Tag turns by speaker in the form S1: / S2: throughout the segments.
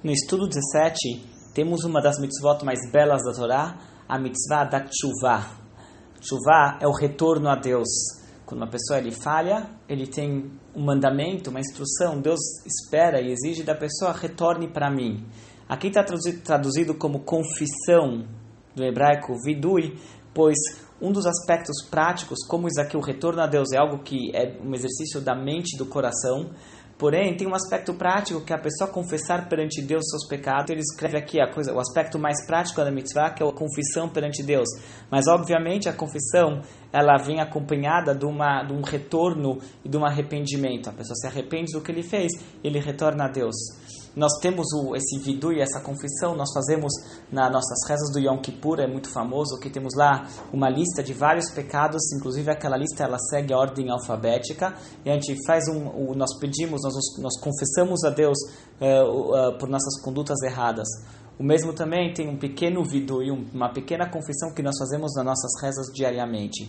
S1: No estudo 17, temos uma das mitzvot mais belas da Torá, a mitzvah da tshuva. Tshuva é o retorno a Deus. Quando uma pessoa ele falha, ele tem um mandamento, uma instrução, Deus espera e exige da pessoa retorne para mim. Aqui está traduzido como confissão do hebraico vidui, pois um dos aspectos práticos, como isso aqui, o retorno a Deus é algo que é um exercício da mente e do coração, Porém, tem um aspecto prático que é a pessoa confessar perante Deus seus pecados. Ele escreve aqui a coisa, o aspecto mais prático da mitzvah, que é a confissão perante Deus. Mas, obviamente, a confissão ela vem acompanhada de, uma, de um retorno e de um arrependimento. A pessoa se arrepende do que ele fez, ele retorna a Deus. Nós temos o, esse vidu e essa confissão, nós fazemos nas nossas rezas do Yom Kippur, é muito famoso, que temos lá uma lista de vários pecados, inclusive aquela lista ela segue a ordem alfabética, e a gente faz um, o, nós pedimos, nós, nós confessamos a Deus uh, uh, por nossas condutas erradas. O mesmo também tem um pequeno vidu e uma pequena confissão que nós fazemos nas nossas rezas diariamente.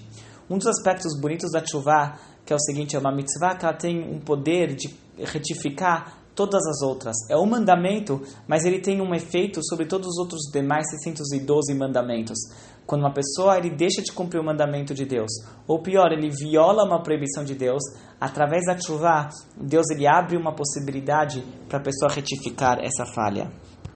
S1: Um dos aspectos bonitos da chuva, que é o seguinte, é uma mitzvah que ela tem um poder de retificar todas as outras. É um mandamento, mas ele tem um efeito sobre todos os outros demais 612 mandamentos. Quando uma pessoa ele deixa de cumprir o mandamento de Deus, ou pior, ele viola uma proibição de Deus, através da chuva, Deus ele abre uma possibilidade para a pessoa retificar essa falha.